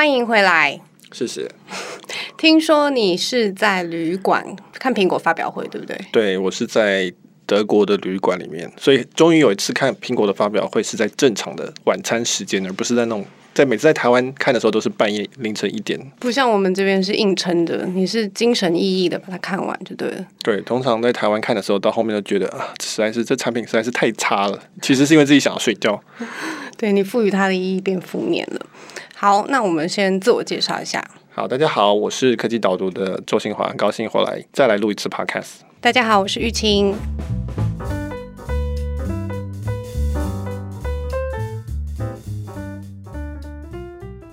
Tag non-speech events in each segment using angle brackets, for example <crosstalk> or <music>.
欢迎回来，谢谢。听说你是在旅馆看苹果发表会，对不对？对，我是在德国的旅馆里面，所以终于有一次看苹果的发表会是在正常的晚餐时间，而不是在那种在每次在台湾看的时候都是半夜凌晨一点。不像我们这边是硬撑的，你是精神奕奕的把它看完就对了。对，通常在台湾看的时候，到后面都觉得啊，实在是这产品实在是太差了。其实是因为自己想要睡觉。<laughs> 对，你赋予它的意义变负面了。好，那我们先自我介绍一下。好，大家好，我是科技导读的周新华，很高兴回来再来录一次 Podcast。大家好，我是玉清。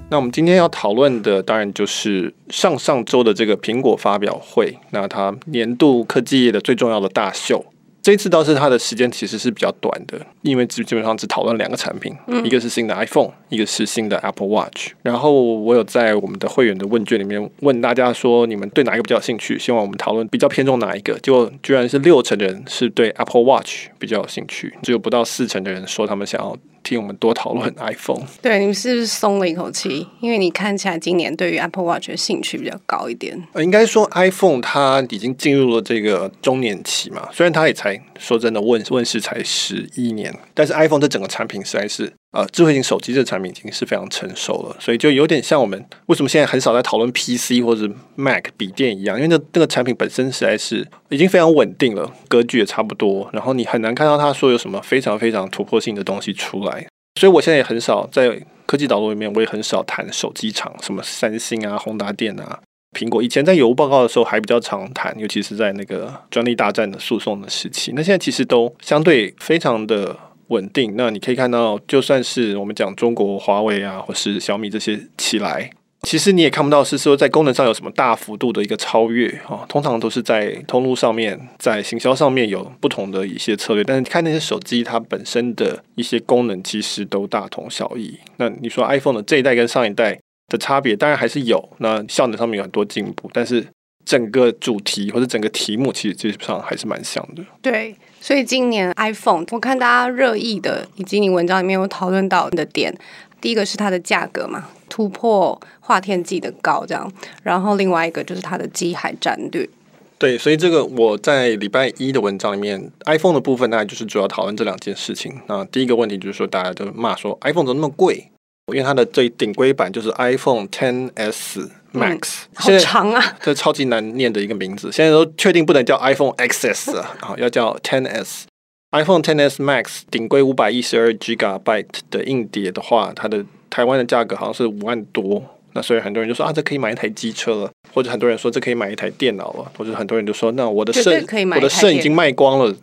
那我们今天要讨论的，当然就是上上周的这个苹果发表会，那它年度科技业的最重要的大秀。这次倒是它的时间其实是比较短的，因为基基本上只讨论两个产品，嗯、一个是新的 iPhone，一个是新的 Apple Watch。然后我有在我们的会员的问卷里面问大家说，你们对哪一个比较有兴趣？希望我们讨论比较偏重哪一个？结果居然是六成的人是对 Apple Watch 比较有兴趣，只有不到四成的人说他们想要。听我们多讨论 iPhone，对，你们是不是松了一口气？因为你看起来今年对于 Apple Watch 的兴趣比较高一点。呃，应该说 iPhone 它已经进入了这个中年期嘛，虽然它也才说真的问问世才十一年，但是 iPhone 这整个产品实在是。呃，智慧型手机这个产品已经是非常成熟了，所以就有点像我们为什么现在很少在讨论 PC 或者 Mac 笔电一样，因为那那个产品本身实在是已经非常稳定了，格局也差不多，然后你很难看到它说有什么非常非常突破性的东西出来。所以我现在也很少在科技导读里面，我也很少谈手机厂，什么三星啊、宏达电啊、苹果。以前在有报告的时候还比较常谈，尤其是在那个专利大战的诉讼的时期。那现在其实都相对非常的。稳定，那你可以看到，就算是我们讲中国华为啊，或是小米这些起来，其实你也看不到是说在功能上有什么大幅度的一个超越啊。通常都是在通路上面，在行销上面有不同的一些策略。但是看那些手机，它本身的一些功能其实都大同小异。那你说 iPhone 的这一代跟上一代的差别，当然还是有。那效能上面有很多进步，但是整个主题或者整个题目，其实基本上还是蛮像的。对。所以今年 iPhone，我看大家热议的，以及你文章里面有讨论到的点，第一个是它的价格嘛，突破划天际的高，这样，然后另外一个就是它的机海战略。对，所以这个我在礼拜一的文章里面，iPhone 的部分大概就是主要讨论这两件事情。那第一个问题就是说，大家都骂说 iPhone 怎么那么贵？因为它的最顶规版就是 iPhone XS Max，嗯、好长啊，<laughs> 这超级难念的一个名字。现在都确定不能叫 iPhone XS 啊，<laughs> 好，要叫 XS。iPhone XS Max 顶规五百一十二 Gigabyte 的硬碟的话，它的台湾的价格好像是五万多。那所以很多人就说啊，这可以买一台机车了，或者很多人说这可以买一台电脑了，或者很多人就说那我的肾我的肾已经卖光了，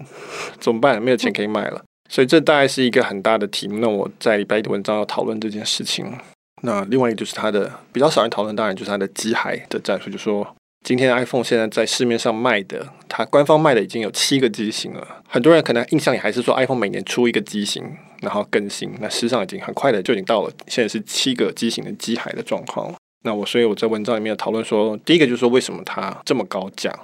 怎么办？没有钱可以买了。嗯所以这大概是一个很大的题目。那我在礼拜一的文章要讨论这件事情。那另外一个就是它的比较少人讨论，当然就是它的机海的战术。就说，今天 iPhone 现在在市面上卖的，它官方卖的已经有七个机型了。很多人可能印象里还是说 iPhone 每年出一个机型，然后更新。那事实上已经很快的就已经到了，现在是七个机型的机海的状况了。那我所以我在文章里面讨论说，第一个就是说为什么它这么高价？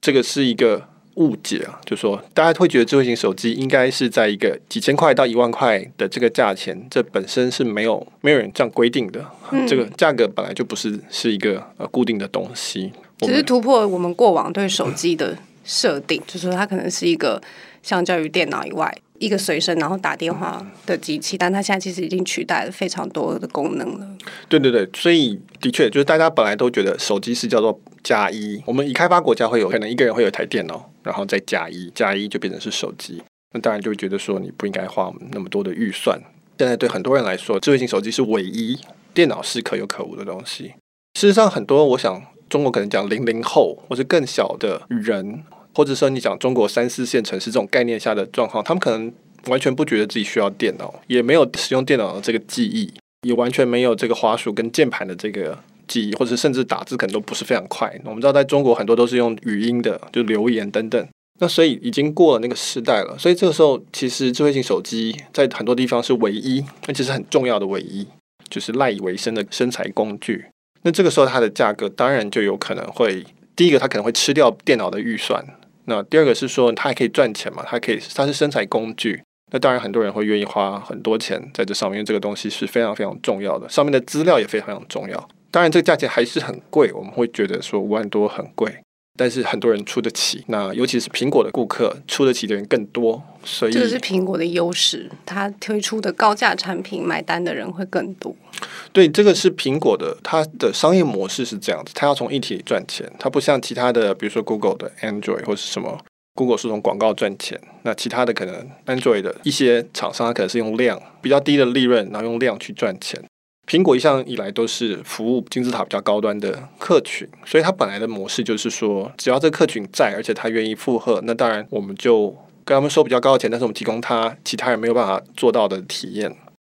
这个是一个。误解啊，就说大家会觉得智慧型手机应该是在一个几千块到一万块的这个价钱，这本身是没有没有人这样规定的。嗯、这个价格本来就不是是一个呃固定的东西，只是突破我们过往对手机的设定，嗯、就是它可能是一个相较于电脑以外一个随身然后打电话的机器，但它现在其实已经取代了非常多的功能了。对对对，所以的确就是大家本来都觉得手机是叫做加一，我们已开发国家会有可能一个人会有一台电脑。然后再加一加一就变成是手机，那当然就会觉得说你不应该花那么多的预算。现在对很多人来说，智慧型手机是唯一，电脑是可有可无的东西。事实上，很多我想中国可能讲零零后或者更小的人，或者说你讲中国三四线城市这种概念下的状况，他们可能完全不觉得自己需要电脑，也没有使用电脑的这个记忆，也完全没有这个滑鼠跟键盘的这个。记忆或者甚至打字可能都不是非常快。我们知道，在中国很多都是用语音的，就留言等等。那所以已经过了那个时代了。所以这个时候，其实智慧型手机在很多地方是唯一，而且是很重要的唯一，就是赖以为生的生财工具。那这个时候，它的价格当然就有可能会，第一个它可能会吃掉电脑的预算。那第二个是说，它还可以赚钱嘛？它可以，它是生产工具。那当然很多人会愿意花很多钱在这上面，因为这个东西是非常非常重要的，上面的资料也非常非常重要。当然这个价钱还是很贵，我们会觉得说五万多很贵。但是很多人出得起，那尤其是苹果的顾客出得起的人更多，所以这是苹果的优势，它推出的高价产品买单的人会更多。对，这个是苹果的，它的商业模式是这样子，它要从一体赚钱，它不像其他的，比如说 Google 的 Android 或是什么，Google 是从广告赚钱，那其他的可能 Android 的一些厂商，它可能是用量比较低的利润，然后用量去赚钱。苹果一向以来都是服务金字塔比较高端的客群，所以它本来的模式就是说，只要这客群在，而且他愿意附和，那当然我们就跟他们收比较高的钱，但是我们提供他其他人没有办法做到的体验。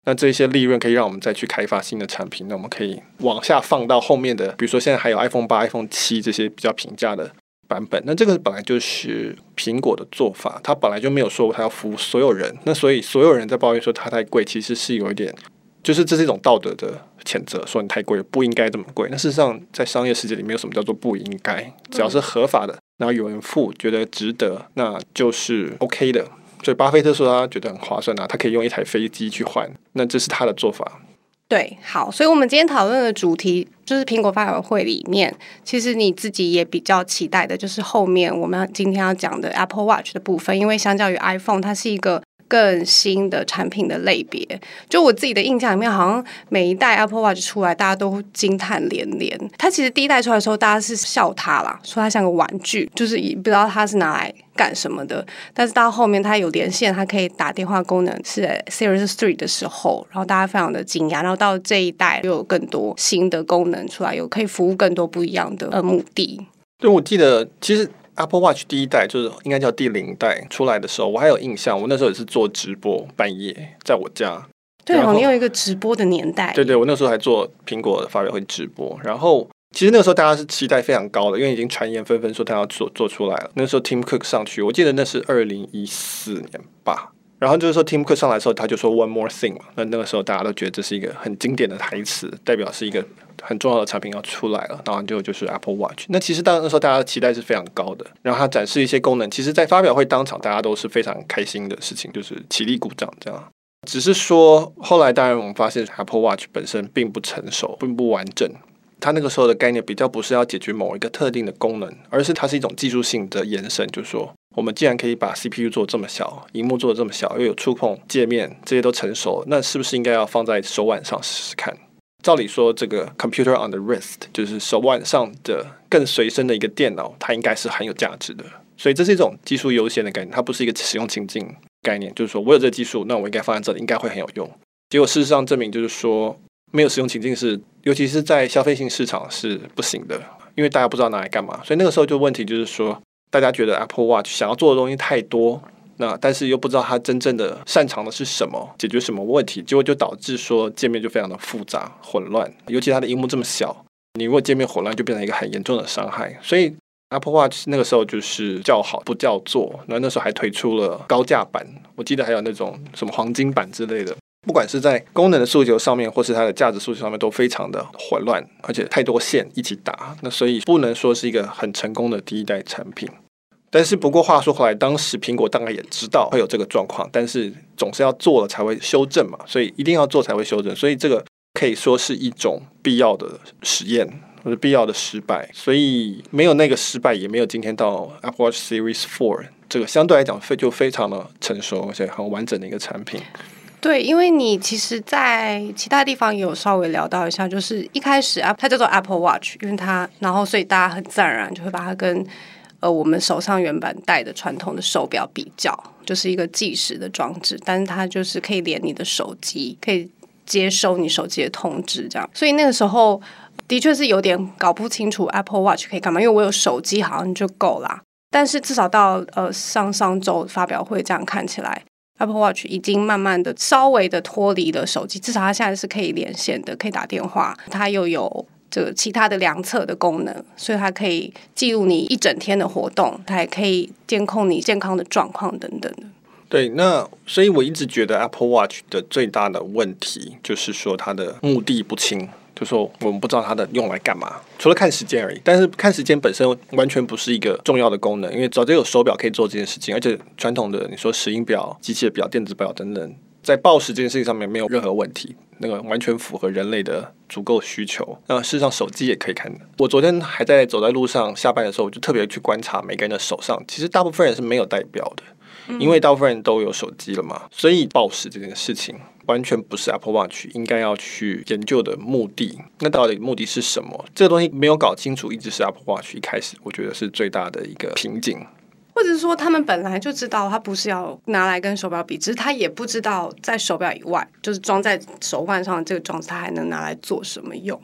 那这些利润可以让我们再去开发新的产品，那我们可以往下放到后面的，比如说现在还有 iPhone 八、iPhone 七这些比较平价的版本。那这个本来就是苹果的做法，它本来就没有说它要服务所有人，那所以所有人在抱怨说它太贵，其实是有一点。就是这是一种道德的谴责，说你太贵了，不应该这么贵。那事实上，在商业世界里，面有什么叫做不应该，只要是合法的，然后有人付，觉得值得，那就是 OK 的。所以巴菲特说他觉得很划算啊，他可以用一台飞机去换，那这是他的做法。对，好，所以我们今天讨论的主题就是苹果发表会里面，其实你自己也比较期待的，就是后面我们今天要讲的 Apple Watch 的部分，因为相较于 iPhone，它是一个。更新的产品的类别，就我自己的印象里面，好像每一代 Apple Watch 出来，大家都惊叹连连。它其实第一代出来的时候，大家是笑它啦，说它像个玩具，就是也不知道它是拿来干什么的。但是到后面它有连线，它可以打电话功能，是 Series Three 的时候，然后大家非常的惊讶。然后到这一代又有更多新的功能出来，有可以服务更多不一样的呃目的。对，我记得其实。Apple Watch 第一代就是应该叫第零代出来的时候，我还有印象。我那时候也是做直播，半夜在我家。对哦，你有一个直播的年代。对对，我那时候还做苹果的发表会直播。然后其实那个时候大家是期待非常高的，因为已经传言纷纷说他要做做出来了。那时候 Tim Cook 上去，我记得那是二零一四年吧。然后就是说 Tim 克上来的时候，他就说 One more thing 嘛。那那个时候大家都觉得这是一个很经典的台词，代表是一个。很重要的产品要出来了，然后就就是 Apple Watch。那其实当那时候大家的期待是非常高的，然后他展示一些功能，其实，在发表会当场，大家都是非常开心的事情，就是起立鼓掌这样。只是说后来，当然我们发现 Apple Watch 本身并不成熟，并不完整。它那个时候的概念比较不是要解决某一个特定的功能，而是它是一种技术性的延伸，就是说，我们既然可以把 CPU 做这么小，荧幕做的这么小，又有触控界面，这些都成熟，那是不是应该要放在手腕上试试看？照理说，这个 computer on the wrist 就是手腕上的更随身的一个电脑，它应该是很有价值的。所以这是一种技术优先的概念，它不是一个使用情境概念。就是说我有这个技术，那我应该放在这里，应该会很有用。结果事实上证明，就是说没有使用情境是，尤其是在消费性市场是不行的，因为大家不知道拿来干嘛。所以那个时候就问题就是说，大家觉得 Apple Watch 想要做的东西太多。那但是又不知道它真正的擅长的是什么，解决什么问题，结果就导致说界面就非常的复杂混乱，尤其它的荧幕这么小，你如果界面混乱，就变成一个很严重的伤害。所以 Apple Watch 那个时候就是叫好不叫座，那那时候还推出了高价版，我记得还有那种什么黄金版之类的，不管是在功能的诉求上面，或是它的价值诉求上面，都非常的混乱，而且太多线一起打，那所以不能说是一个很成功的第一代产品。但是不过话说回来，当时苹果大概也知道会有这个状况，但是总是要做了才会修正嘛，所以一定要做才会修正，所以这个可以说是一种必要的实验或者必要的失败，所以没有那个失败，也没有今天到 Apple Watch Series Four 这个相对来讲非就非常的成熟而且很完整的一个产品。对，因为你其实，在其他地方也有稍微聊到一下，就是一开始啊，它叫做 Apple Watch，因为它，然后所以大家很自然而然就会把它跟呃，我们手上原版戴的传统的手表比较，就是一个计时的装置，但是它就是可以连你的手机，可以接收你手机的通知，这样。所以那个时候的确是有点搞不清楚 Apple Watch 可以干嘛，因为我有手机好像就够啦。但是至少到呃上上周发表会这样看起来，Apple Watch 已经慢慢的稍微的脱离了手机，至少它现在是可以连线的，可以打电话，它又有。这其他的量测的功能，所以它可以记录你一整天的活动，它还可以监控你健康的状况等等。对，那所以我一直觉得 Apple Watch 的最大的问题就是说它的目的不清，就说我们不知道它的用来干嘛，除了看时间而已。但是看时间本身完全不是一个重要的功能，因为早就有手表可以做这件事情，而且传统的你说石英表、机械表、电子表等等，在报时这件事情上面没有任何问题，那个完全符合人类的足够需求。那事实上手机也可以看的。我昨天还在走在路上下班的时候，我就特别去观察每个人的手上，其实大部分人是没有戴表的。因为大部分人都有手机了嘛，所以暴食这件事情完全不是 Apple Watch 应该要去研究的目的。那到底目的是什么？这个东西没有搞清楚，一直是 Apple Watch 一开始我觉得是最大的一个瓶颈。或者是说，他们本来就知道它不是要拿来跟手表比，只是他也不知道在手表以外，就是装在手腕上的这个装置，它还能拿来做什么用？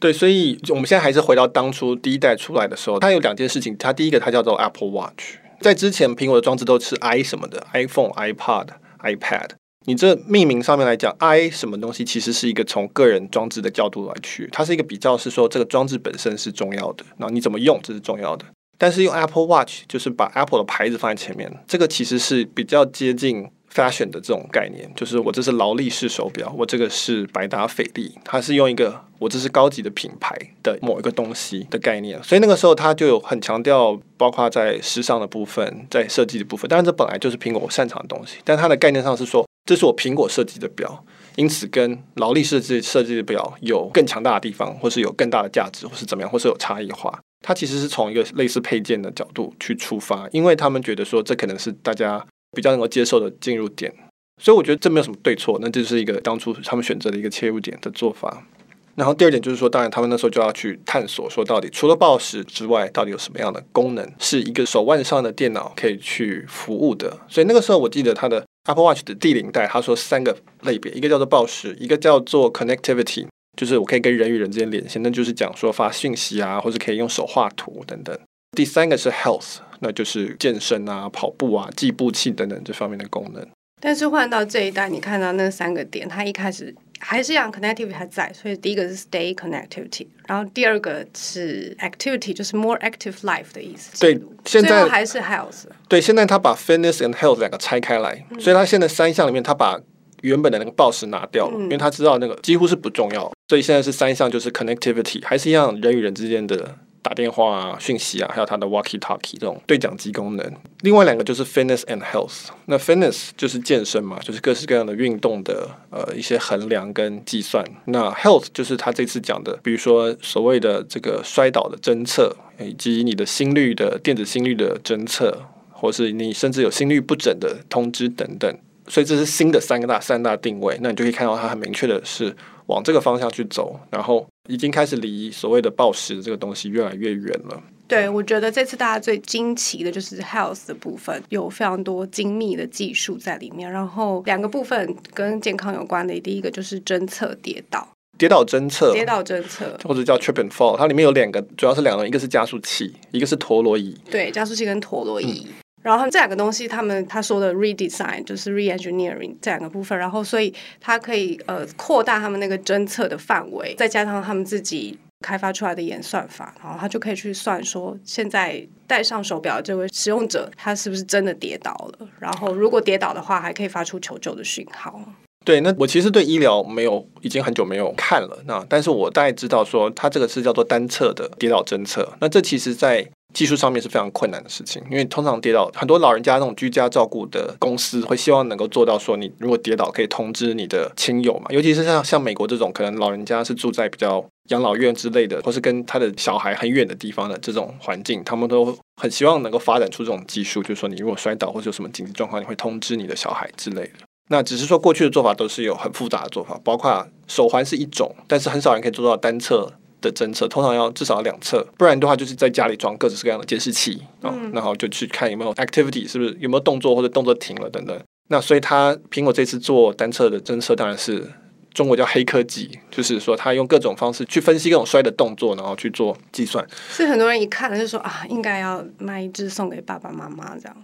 对，所以我们现在还是回到当初第一代出来的时候，它有两件事情。它第一个，它叫做 Apple Watch。在之前，苹果的装置都是 i 什么的，iPhone、iPod、iPad。你这命名上面来讲，i 什么东西其实是一个从个人装置的角度来去，它是一个比较是说这个装置本身是重要的，然后你怎么用这是重要的。但是用 Apple Watch 就是把 Apple 的牌子放在前面，这个其实是比较接近。fashion 的这种概念，就是我这是劳力士手表，我这个是百达翡丽，它是用一个我这是高级的品牌的某一个东西的概念，所以那个时候它就有很强调，包括在时尚的部分，在设计的部分，当然这本来就是苹果擅长的东西，但它的概念上是说，这是我苹果设计的表，因此跟劳力士设计设计的表有更强大的地方，或是有更大的价值，或是怎么样，或是有差异化。它其实是从一个类似配件的角度去出发，因为他们觉得说这可能是大家。比较能够接受的进入点，所以我觉得这没有什么对错，那这是一个当初他们选择的一个切入点的做法。然后第二点就是说，当然他们那时候就要去探索，说到底除了报时之外，到底有什么样的功能是一个手腕上的电脑可以去服务的。所以那个时候我记得他的 Apple Watch 的第零代，他说三个类别，一个叫做报时，一个叫做 Connectivity，就是我可以跟人与人之间连线，那就是讲说发讯息啊，或者可以用手画图等等。第三个是 Health。那就是健身啊、跑步啊、计步器等等这方面的功能。但是换到这一代，你看到那三个点，它一开始还是一样，connectivity 还在，所以第一个是 stay connectivity，然后第二个是 activity，就是 more active life 的意思。对，现在还是 health。对，现在他把 fitness and health 两个拆开来，所以他现在三项里面，他把原本的那个 boss 拿掉了，嗯、因为他知道那个几乎是不重要，所以现在是三项，就是 connectivity，还是一样人与人之间的。打电话啊、讯息啊，还有它的 walkie-talkie 这种对讲机功能。另外两个就是 fitness and health。那 fitness 就是健身嘛，就是各式各样的运动的呃一些衡量跟计算。那 health 就是他这次讲的，比如说所谓的这个摔倒的侦测，以及你的心率的电子心率的侦测，或是你甚至有心率不整的通知等等。所以这是新的三个大三大定位。那你就可以看到它很明确的是往这个方向去走，然后。已经开始离所谓的暴食的这个东西越来越远了。对，我觉得这次大家最惊奇的就是 health 的部分，有非常多精密的技术在里面。然后两个部分跟健康有关的，第一个就是侦测跌倒，跌倒侦测，跌倒侦测，或者叫 trip and fall。它里面有两个，主要是两个，一个是加速器，一个是陀螺仪。对，加速器跟陀螺仪。嗯然后这两个东西，他们他说的 redesign 就是 re-engineering 这两个部分，然后所以它可以呃扩大他们那个侦测的范围，再加上他们自己开发出来的演算法，然后他就可以去算说，现在戴上手表这位使用者他是不是真的跌倒了，然后如果跌倒的话，还可以发出求救的讯号。对，那我其实对医疗没有已经很久没有看了，那但是我大概知道说，它这个是叫做单侧的跌倒侦测，那这其实在。技术上面是非常困难的事情，因为通常跌倒，很多老人家那种居家照顾的公司会希望能够做到说，你如果跌倒可以通知你的亲友嘛，尤其是像像美国这种，可能老人家是住在比较养老院之类的，或是跟他的小孩很远的地方的这种环境，他们都很希望能够发展出这种技术，就是说你如果摔倒或者有什么紧急状况，你会通知你的小孩之类的。那只是说过去的做法都是有很复杂的做法，包括手环是一种，但是很少人可以做到单侧。的侦测通常要至少要两侧，不然的话就是在家里装各式各样的监视器啊，嗯、然后就去看有没有 activity，是不是有没有动作或者动作停了等等。那所以他苹果这次做单侧的侦测，当然是中国叫黑科技，就是说他用各种方式去分析各种摔的动作，然后去做计算。所以很多人一看就说啊，应该要买一只送给爸爸妈妈这样。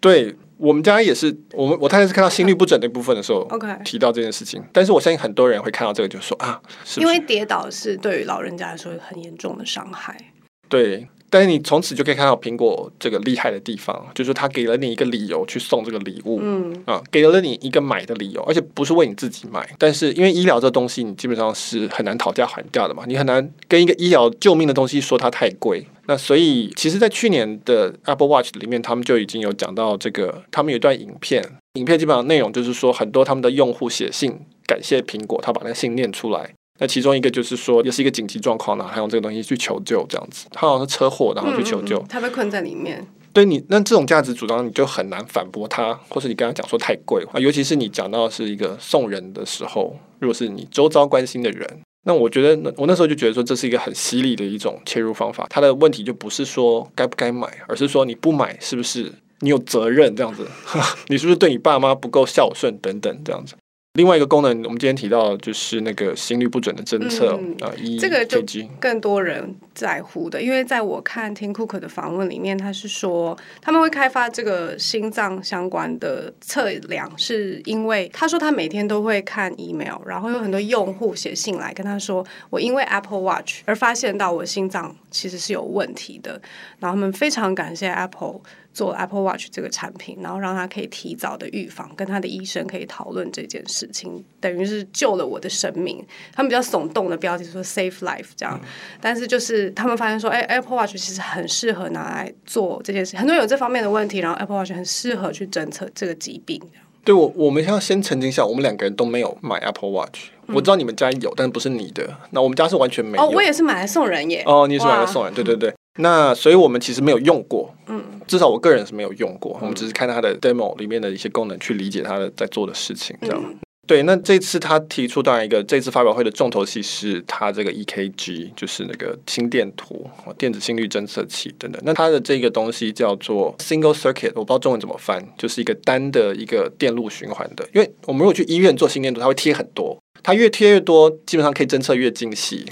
对我们家也是，我们我太太是看到心率不整那部分的时候，OK 提到这件事情。但是我相信很多人会看到这个，就说啊，因为跌倒是对于老人家来说很严重的伤害。对，但是你从此就可以看到苹果这个厉害的地方，就是它给了你一个理由去送这个礼物，嗯啊，给了你一个买的理由，而且不是为你自己买，但是因为医疗这东西，你基本上是很难讨价还价的嘛，你很难跟一个医疗救命的东西说它太贵。那所以，其实，在去年的 Apple Watch 里面，他们就已经有讲到这个，他们有一段影片，影片基本上内容就是说，很多他们的用户写信感谢苹果，他把那个信念出来。那其中一个就是说，也是一个紧急状况呢，他用这个东西去求救，这样子，他好像是车祸，然后去求救，嗯嗯、他被困在里面。对你，那这种价值主张你就很难反驳他，或是你跟他讲说太贵啊，尤其是你讲到是一个送人的时候，如果是你周遭关心的人，那我觉得，那我那时候就觉得说，这是一个很犀利的一种切入方法。他的问题就不是说该不该买，而是说你不买是不是你有责任这样子，<laughs> 你是不是对你爸妈不够孝顺等等这样子。另外一个功能，我们今天提到就是那个心率不准的侦测啊，嗯、这个就更多人在乎的，因为在我看 Tim Cook 的访问里面，他是说他们会开发这个心脏相关的测量，是因为他说他每天都会看 email，然后有很多用户写信来跟他说，我因为 Apple Watch 而发现到我心脏其实是有问题的，然后他们非常感谢 Apple。做 Apple Watch 这个产品，然后让他可以提早的预防，跟他的医生可以讨论这件事情，等于是救了我的生命。他们比较耸动的标题说 “Save Life” 这样，嗯、但是就是他们发现说，哎，Apple Watch 其实很适合拿来做这件事，很多人有这方面的问题，然后 Apple Watch 很适合去侦测这个疾病。对我，我们要先澄清一下，我们两个人都没有买 Apple Watch，嗯、我知道你们家有，但是不是你的。那我们家是完全没有。哦，我也是买来送人耶。哦，你也是买来送人，对对对。那所以我们其实没有用过，嗯，至少我个人是没有用过。嗯、我们只是看它的 demo 里面的一些功能，去理解它的在做的事情，这样。嗯、对，那这次他提出当然一个这次发表会的重头戏是它这个 EKG，就是那个心电图、电子心率侦测器等等。那它的这个东西叫做 single circuit，我不知道中文怎么翻，就是一个单的一个电路循环的。因为我们如果去医院做心电图，它会贴很多，它越贴越多，基本上可以侦测越精细。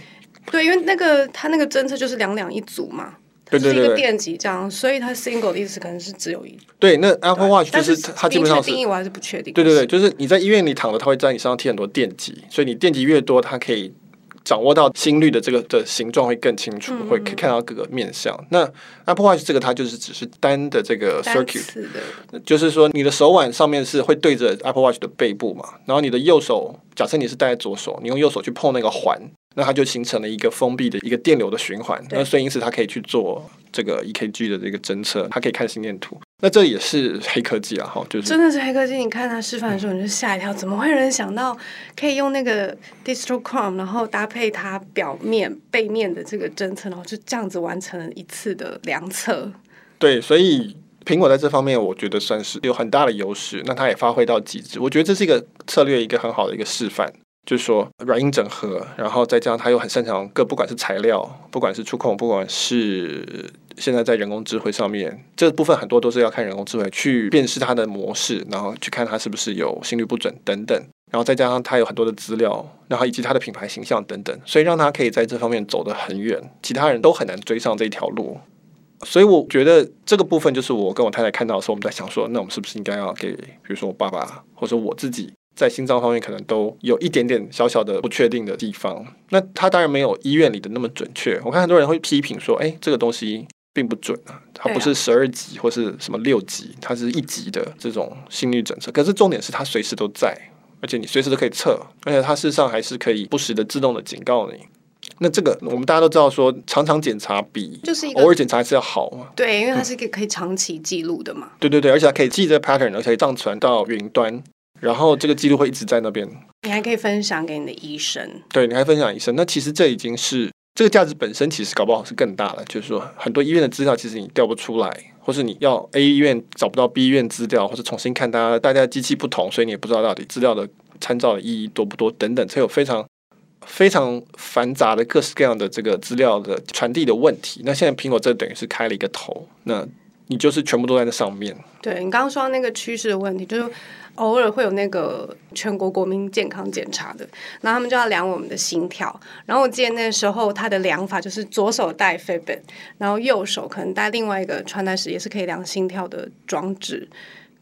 对，因为那个它那个侦测就是两两一组嘛，对对对，一个电极这样，所以它 single 的意思可能是只有一。对，那 Apple Watch 就是它基本上是定义我还是不确定。对对对，就是你在医院里躺着，它会在你身上贴很多电极，所以你电极越多，它可以掌握到心率的这个的形状会更清楚，会可以看到各个面向。嗯、那 Apple Watch 这个它就是只是单的这个 circuit，就是说你的手腕上面是会对着 Apple Watch 的背部嘛，然后你的右手，假设你是戴在左手，你用右手去碰那个环。那它就形成了一个封闭的一个电流的循环，那所以因此它可以去做这个 EKG 的这个侦测，它可以看心电图。那这也是黑科技啊，哈，就是真的是黑科技。你看他示范的时候，你就吓一跳，怎么会有人想到可以用那个 Digital Chrome，然后搭配它表面、背面的这个侦测，然后就这样子完成了一次的量测。对，所以苹果在这方面，我觉得算是有很大的优势。那它也发挥到极致，我觉得这是一个策略，一个很好的一个示范。就是说软硬整合，然后再加上他又很擅长各，不管是材料，不管是触控，不管是现在在人工智慧上面，这部分很多都是要看人工智慧去辨识它的模式，然后去看它是不是有心率不准等等，然后再加上他有很多的资料，然后以及他的品牌形象等等，所以让他可以在这方面走得很远，其他人都很难追上这一条路。所以我觉得这个部分就是我跟我太太看到的时候，我们在想说，那我们是不是应该要给，比如说我爸爸或者我自己。在心脏方面可能都有一点点小小的不确定的地方，那它当然没有医院里的那么准确。我看很多人会批评说，哎，这个东西并不准啊，它不是十二级或是什么六级，它是一级的这种心率检测。可是重点是它随时都在，而且你随时都可以测，而且它事实上还是可以不时的自动的警告你。那这个我们大家都知道说，常常检查比就是偶尔检查还是要好嘛。对，因为它是可以可以长期记录的嘛。对对对，而且它可以记这个 pattern，而且可以上传到云端。然后这个记录会一直在那边，你还可以分享给你的医生。对，你还分享医生。那其实这已经是这个价值本身，其实搞不好是更大的。就是说，很多医院的资料其实你调不出来，或是你要 A 医院找不到 B 医院资料，或是重新看大家大家的机器不同，所以你也不知道到底资料的参照的意义多不多等等，才有非常非常繁杂的各式各样的这个资料的传递的问题。那现在苹果这等于是开了一个头，那你就是全部都在那上面。对，你刚刚说到那个趋势的问题，就是。偶尔会有那个全国国民健康检查的，然后他们就要量我们的心跳。然后我记得那时候他的量法就是左手戴 Fitbit，然后右手可能戴另外一个穿戴式也是可以量心跳的装置，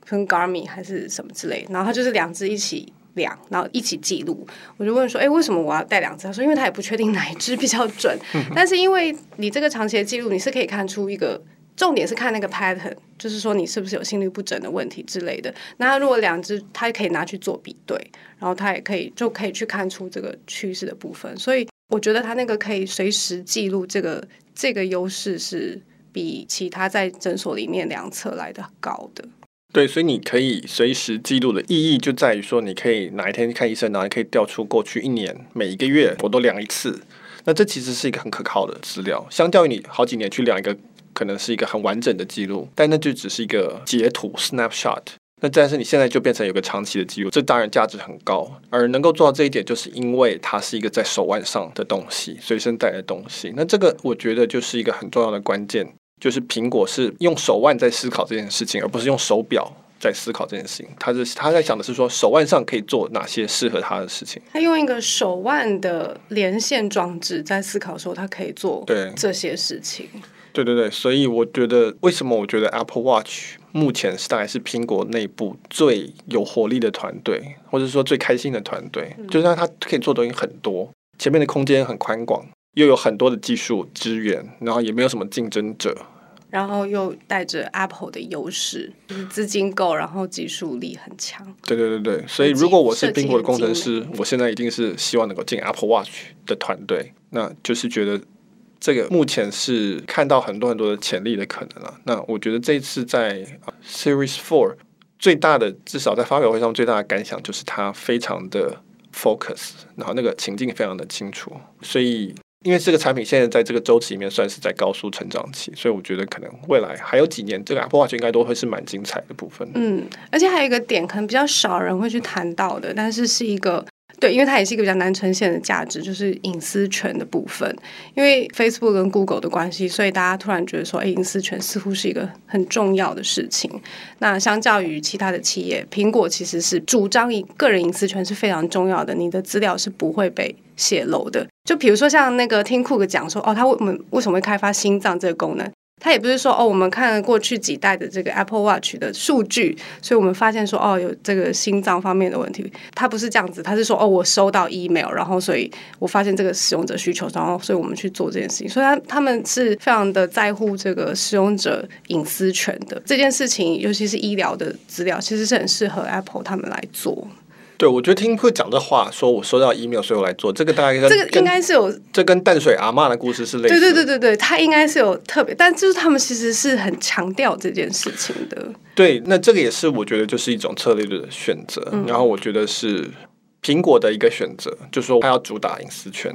跟 Garmin 还是什么之类。然后他就是两只一起量，然后一起记录。我就问说，哎，为什么我要带两只？他说，因为他也不确定哪一只比较准。<laughs> 但是因为你这个长期的记录，你是可以看出一个重点是看那个 pattern，就是说你是不是有心律不整的问题之类的。那如果两只，他可以拿去做比对，然后他也可以就可以去看出这个趋势的部分。所以我觉得他那个可以随时记录这个这个优势是比其他在诊所里面量测来的高的。对，所以你可以随时记录的意义就在于说，你可以哪一天看医生，然后你可以调出过去一年每一个月我都量一次。那这其实是一个很可靠的资料，相较于你好几年去量一个，可能是一个很完整的记录，但那就只是一个截图 snapshot。那但是你现在就变成有个长期的记录，这当然价值很高。而能够做到这一点，就是因为它是一个在手腕上的东西，随身带的东西。那这个我觉得就是一个很重要的关键。就是苹果是用手腕在思考这件事情，而不是用手表在思考这件事情。他是他在想的是说，手腕上可以做哪些适合他的事情。他用一个手腕的连线装置在思考说，他可以做对这些事情。对对对，所以我觉得，为什么我觉得 Apple Watch 目前是大概是苹果内部最有活力的团队，或者说最开心的团队，嗯、就是它可以做的东西很多，前面的空间很宽广。又有很多的技术资源，然后也没有什么竞争者，然后又带着 Apple 的优势，资金够，然后技术力很强。对对对对，所以如果我是苹果的工程师，我现在一定是希望能够进 Apple Watch 的团队，那就是觉得这个目前是看到很多很多的潜力的可能了。那我觉得这一次在 Series Four 最大的，至少在发表会上最大的感想就是它非常的 focus，然后那个情境非常的清楚，所以。因为这个产品现在在这个周期里面算是在高速成长期，所以我觉得可能未来还有几年，这个 Apple Watch 应该都会是蛮精彩的部分。嗯，而且还有一个点，可能比较少人会去谈到的，但是是一个对，因为它也是一个比较难呈现的价值，就是隐私权的部分。因为 Facebook 跟 Google 的关系，所以大家突然觉得说，哎，隐私权似乎是一个很重要的事情。那相较于其他的企业，苹果其实是主张以个人隐私权是非常重要的，你的资料是不会被泄露的。就比如说像那个听库克讲说，哦，他为我们为什么会开发心脏这个功能？他也不是说哦，我们看了过去几代的这个 Apple Watch 的数据，所以我们发现说哦，有这个心脏方面的问题。他不是这样子，他是说哦，我收到 email，然后所以我发现这个使用者需求，然后所以我们去做这件事情。所以他他们是非常的在乎这个使用者隐私权的这件事情，尤其是医疗的资料，其实是很适合 Apple 他们来做。对，我觉得听会讲这话，说我收到 email，所以我来做这个。大概跟这个应该是有，这跟淡水阿妈的故事是类似。对对对对对，他应该是有特别，但就是他们其实是很强调这件事情的。对，那这个也是我觉得就是一种策略的选择。嗯、然后我觉得是苹果的一个选择，就是说他要主打隐私权。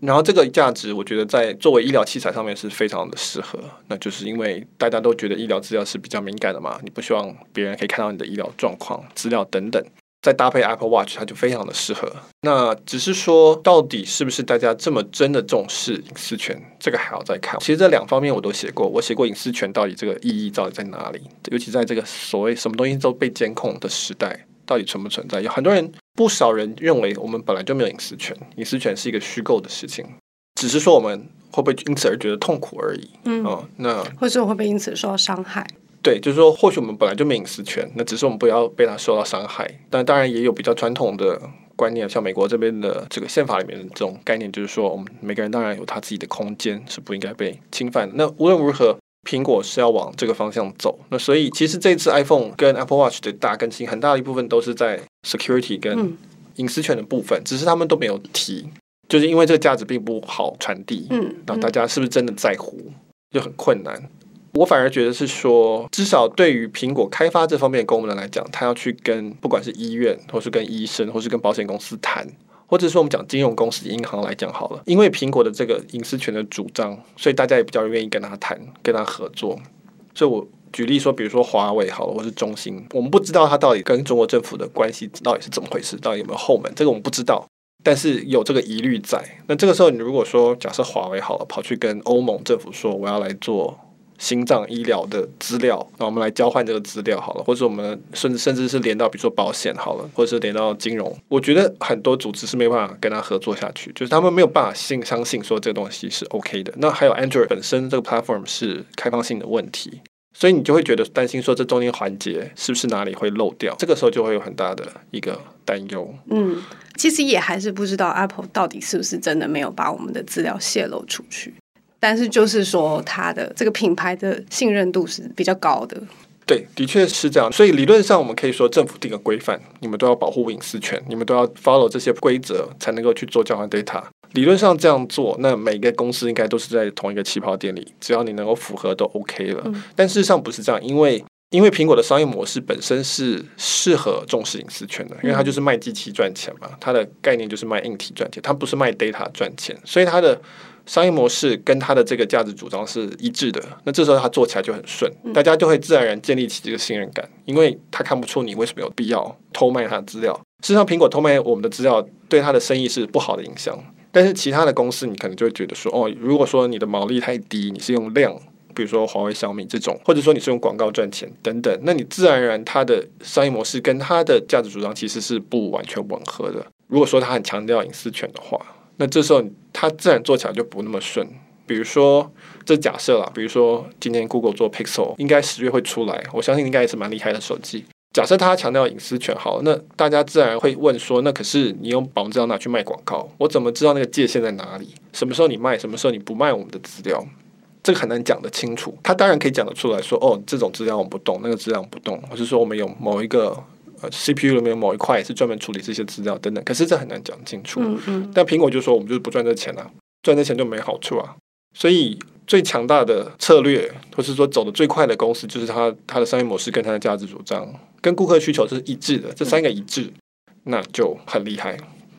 然后这个价值，我觉得在作为医疗器材上面是非常的适合。那就是因为大家都觉得医疗资料是比较敏感的嘛，你不希望别人可以看到你的医疗状况、资料等等。再搭配 Apple Watch，它就非常的适合。那只是说，到底是不是大家这么真的重视隐私权？这个还要再看。其实这两方面我都写过，我写过隐私权到底这个意义到底在哪里？尤其在这个所谓什么东西都被监控的时代，到底存不存在？有很多人，不少人认为我们本来就没有隐私权，隐私权是一个虚构的事情，只是说我们会不会因此而觉得痛苦而已。嗯，哦，那或者会不会因此受到伤害？对，就是说，或许我们本来就没隐私权，那只是我们不要被它受到伤害。但当然也有比较传统的观念，像美国这边的这个宪法里面的这种概念，就是说，我们每个人当然有他自己的空间，是不应该被侵犯的。那无论如何，苹果是要往这个方向走。那所以，其实这次 iPhone 跟 Apple Watch 的大更新，很大的一部分都是在 security 跟隐私权的部分，嗯、只是他们都没有提，就是因为这个价值并不好传递。嗯，那大家是不是真的在乎，就很困难。我反而觉得是说，至少对于苹果开发这方面的功能来讲，他要去跟不管是医院，或是跟医生，或是跟保险公司谈，或者说我们讲金融公司、银行来讲好了，因为苹果的这个隐私权的主张，所以大家也比较愿意跟他谈，跟他合作。所以我举例说，比如说华为好了，或是中兴，我们不知道他到底跟中国政府的关系到底是怎么回事，到底有没有后门，这个我们不知道，但是有这个疑虑在。那这个时候，你如果说假设华为好了，跑去跟欧盟政府说，我要来做。心脏医疗的资料，那我们来交换这个资料好了，或者我们甚至甚至是连到比如说保险好了，或者是连到金融，我觉得很多组织是没办法跟他合作下去，就是他们没有办法信相信说这个东西是 OK 的。那还有 Android 本身这个 platform 是开放性的问题，所以你就会觉得担心说，这中间环节是不是哪里会漏掉？这个时候就会有很大的一个担忧。嗯，其实也还是不知道 Apple 到底是不是真的没有把我们的资料泄露出去，但是就是说它的这个品牌的信任度是比较高的。对，的确是这样。所以理论上，我们可以说政府定个规范，你们都要保护隐私权，你们都要 follow 这些规则，才能够去做交换 data。理论上这样做，那每个公司应该都是在同一个起跑点里，只要你能够符合，都 OK 了。嗯。但事实上不是这样，因为因为苹果的商业模式本身是适合重视隐私权的，因为它就是卖机器赚钱嘛，它的概念就是卖硬体赚钱，它不是卖 data 赚钱，所以它的。商业模式跟他的这个价值主张是一致的，那这时候他做起来就很顺，大家就会自然而然建立起这个信任感，因为他看不出你为什么有必要偷卖他的资料。事实上，苹果偷卖我们的资料对他的生意是不好的影响，但是其他的公司你可能就会觉得说，哦，如果说你的毛利太低，你是用量，比如说华为、小米这种，或者说你是用广告赚钱等等，那你自然而然它的商业模式跟他的价值主张其实是不完全吻合的。如果说他很强调隐私权的话。那这时候，它自然做起来就不那么顺。比如说，这假设啦，比如说今天 Google 做 Pixel，应该十月会出来，我相信应该也是蛮厉害的手机。假设它强调隐私权，好，那大家自然会问说，那可是你用保密资料拿去卖广告，我怎么知道那个界限在哪里？什么时候你卖，什么时候你不卖我们的资料？这个很难讲得清楚。他当然可以讲得出来说，哦，这种资料我不动，那个资料我不动，或是说我们有某一个。呃，CPU 里面某一块也是专门处理这些资料等等，可是这很难讲清楚。嗯嗯。但苹果就说，我们就是不赚这钱啊，赚这钱就没好处啊。所以最强大的策略，或是说走的最快的公司，就是它它的商业模式跟它的价值主张跟顾客需求是一致的，这三个一致，那就很厉害。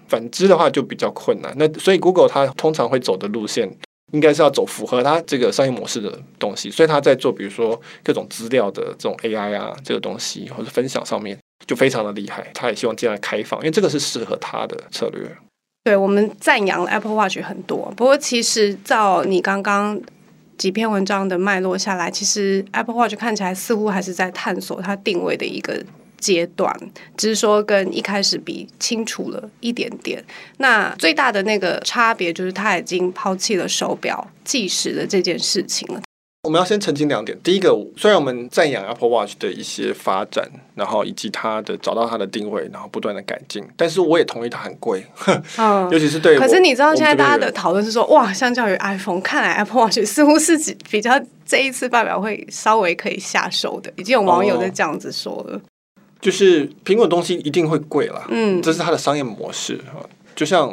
反之的话就比较困难。那所以 Google 它通常会走的路线。应该是要走符合它这个商业模式的东西，所以他在做，比如说各种资料的这种 AI 啊，这个东西或者分享上面就非常的厉害。他也希望尽量开放，因为这个是适合他的策略。对，我们赞扬 Apple Watch 很多，不过其实照你刚刚几篇文章的脉络下来，其实 Apple Watch 看起来似乎还是在探索它定位的一个。阶段，只是说跟一开始比清楚了一点点。那最大的那个差别就是，他已经抛弃了手表计时的这件事情了。我们要先澄清两点。第一个，虽然我们赞扬 Apple Watch 的一些发展，然后以及它的找到它的定位，然后不断的改进，但是我也同意它很贵。<laughs> 嗯，尤其是对。可是你知道，现在大家的讨论是说，哇，相较于 iPhone，看来 Apple Watch 似乎是比较这一次发表会稍微可以下手的。已经有网友在这样子说了。哦就是苹果东西一定会贵啦，嗯，这是它的商业模式啊。就像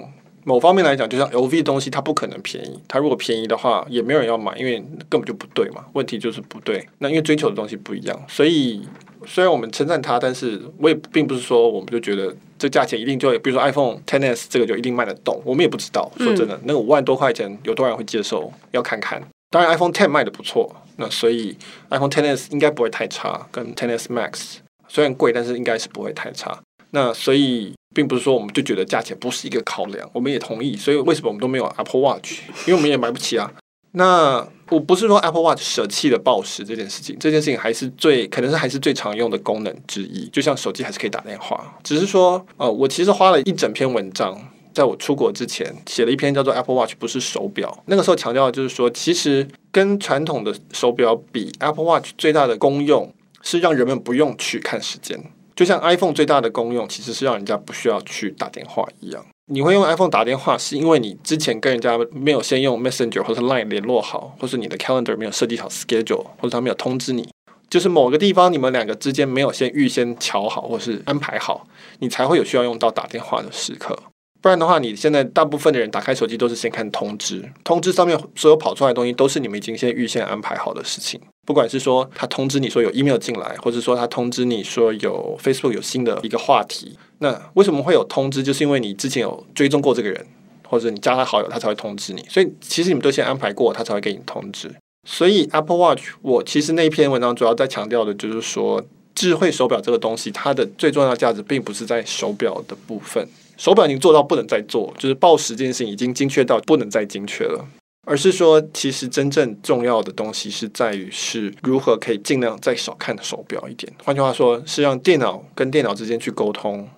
某方面来讲，就像 LV 东西，它不可能便宜。它如果便宜的话，也没有人要买，因为根本就不对嘛。问题就是不对。那因为追求的东西不一样，所以虽然我们称赞它，但是我也并不是说我们就觉得这价钱一定就，比如说 iPhone XS 这个就一定卖得动。我们也不知道，说真的，那个五万多块钱有多少人会接受？要看看。当然 iPhone Ten 卖的不错，那所以 iPhone XS 应该不会太差，跟 XS Max。虽然贵，但是应该是不会太差。那所以并不是说我们就觉得价钱不是一个考量，我们也同意。所以为什么我们都没有 Apple Watch？因为我们也买不起啊。那我不是说 Apple Watch 舍弃了报时这件事情，这件事情还是最可能是还是最常用的功能之一。就像手机还是可以打电话，只是说呃，我其实花了一整篇文章，在我出国之前写了一篇叫做 Apple Watch 不是手表。那个时候强调的就是说，其实跟传统的手表比，Apple Watch 最大的功用。是让人们不用去看时间，就像 iPhone 最大的功用其实是让人家不需要去打电话一样。你会用 iPhone 打电话，是因为你之前跟人家没有先用 Messenger 或者 Line 联络好，或是你的 Calendar 没有设计好 Schedule，或者他没有通知你，就是某个地方你们两个之间没有先预先调好或是安排好，你才会有需要用到打电话的时刻。不然的话，你现在大部分的人打开手机都是先看通知，通知上面所有跑出来的东西都是你们已经先预先安排好的事情。不管是说他通知你说有 email 进来，或者说他通知你说有 Facebook 有新的一个话题，那为什么会有通知？就是因为你之前有追踪过这个人，或者你加他好友，他才会通知你。所以其实你们都先安排过，他才会给你通知。所以 Apple Watch，我其实那一篇文章主要在强调的就是说，智慧手表这个东西，它的最重要的价值并不是在手表的部分。手表已经做到不能再做，就是报时这件事情已经精确到不能再精确了，而是说，其实真正重要的东西是在于是如何可以尽量再少看手表一点。换句话说，是让电脑跟电脑之间去沟通。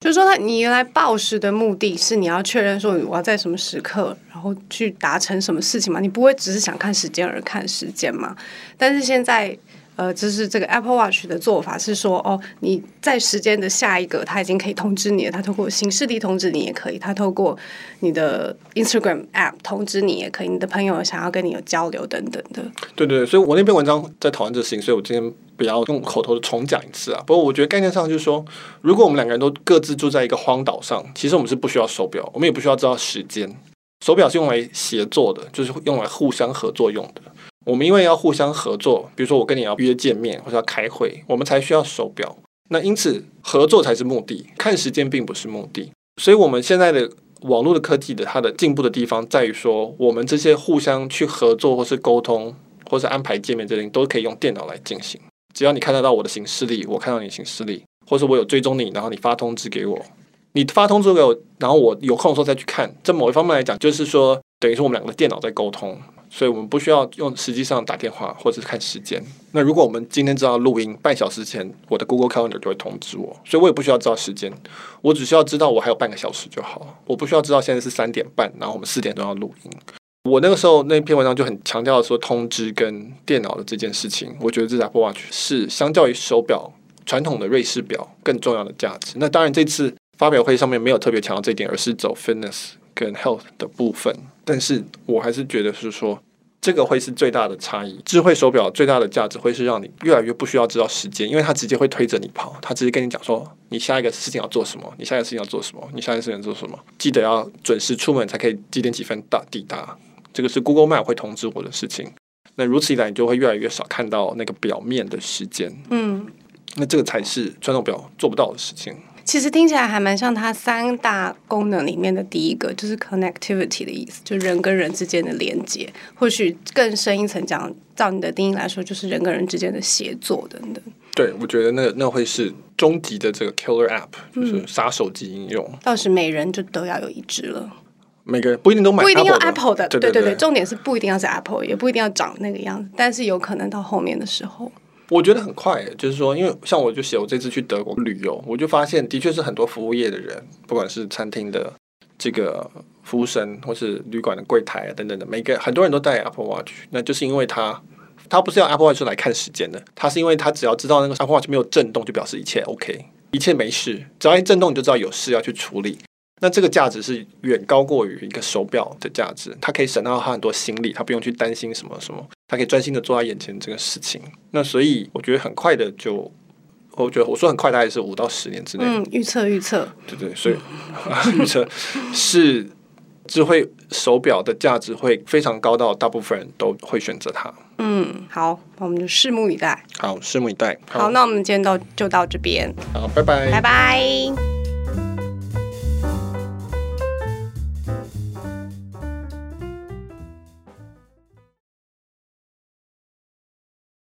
就是说，你原来报时的目的是你要确认说我要在什么时刻，然后去达成什么事情嘛？你不会只是想看时间而看时间嘛？但是现在。呃，就是这个 Apple Watch 的做法是说，哦，你在时间的下一个，它已经可以通知你了。它透过形式地通知你也可以，它透过你的 Instagram App 通知你也可以。你的朋友想要跟你有交流等等的。对对对，所以我那篇文章在讨论这事情，所以我今天不要用口头的重讲一次啊。不过我觉得概念上就是说，如果我们两个人都各自住在一个荒岛上，其实我们是不需要手表，我们也不需要知道时间。手表是用来协作的，就是用来互相合作用的。我们因为要互相合作，比如说我跟你要约见面或者要开会，我们才需要手表。那因此合作才是目的，看时间并不是目的。所以，我们现在的网络的科技的它的进步的地方在于说，我们这些互相去合作或是沟通或是安排见面这些都可以用电脑来进行。只要你看得到我的行事历，我看到你行事历，或是我有追踪你，然后你发通知给我，你发通知给我，然后我有空的时候再去看。这某一方面来讲，就是说等于是我们两个的电脑在沟通。所以我们不需要用实际上打电话或者是看时间。那如果我们今天知道录音半小时前，我的 Google Calendar 就会通知我，所以我也不需要知道时间，我只需要知道我还有半个小时就好。我不需要知道现在是三点半，然后我们四点钟要录音。我那个时候那篇文章就很强调说通知跟电脑的这件事情，我觉得这 Apple Watch 是相较于手表传统的瑞士表更重要的价值。那当然这次发表会上面没有特别强调这一点，而是走 Fitness。跟 health 的部分，但是我还是觉得是说，这个会是最大的差异。智慧手表最大的价值会是让你越来越不需要知道时间，因为它直接会推着你跑，它直接跟你讲说，你下一个事情要做什么，你下一个事情要做什么，你下一个事情要做什么，记得要准时出门才可以几点几分到抵达。这个是 Google Map 会通知我的事情。那如此一来，你就会越来越少看到那个表面的时间。嗯，那这个才是传统表做不到的事情。其实听起来还蛮像它三大功能里面的第一个，就是 connectivity 的意思，就人跟人之间的连接。或许更深一层讲，照你的定义来说，就是人跟人之间的协作等等。对，我觉得那那会是终极的这个 killer app，就是杀手级应用。到时每人就都要有一支了。每个人不一定都买，不一定要 Apple 的。对对对，对对对，重点是不一定要是 Apple，也不一定要长那个样子，但是有可能到后面的时候。我觉得很快，就是说，因为像我就写我这次去德国旅游，我就发现的确是很多服务业的人，不管是餐厅的这个服务生，或是旅馆的柜台啊等等的，每个很多人都带 Apple Watch，那就是因为他他不是要 Apple Watch 来看时间的，他是因为他只要知道那个 Apple Watch 没有震动，就表示一切 OK，一切没事，只要一震动你就知道有事要去处理。那这个价值是远高过于一个手表的价值，它可以省到他很多心力，他不用去担心什么什么，他可以专心的做他眼前这个事情。那所以我觉得很快的就，我觉得我说很快，大概是五到十年之内。嗯，预测预测，对对，所以 <laughs> 预测是智慧手表的价值会非常高到大部分人都会选择它。嗯，好，那我们就拭目以待。好，拭目以待。好，好，那我们今天到就到这边。好，拜拜，拜拜。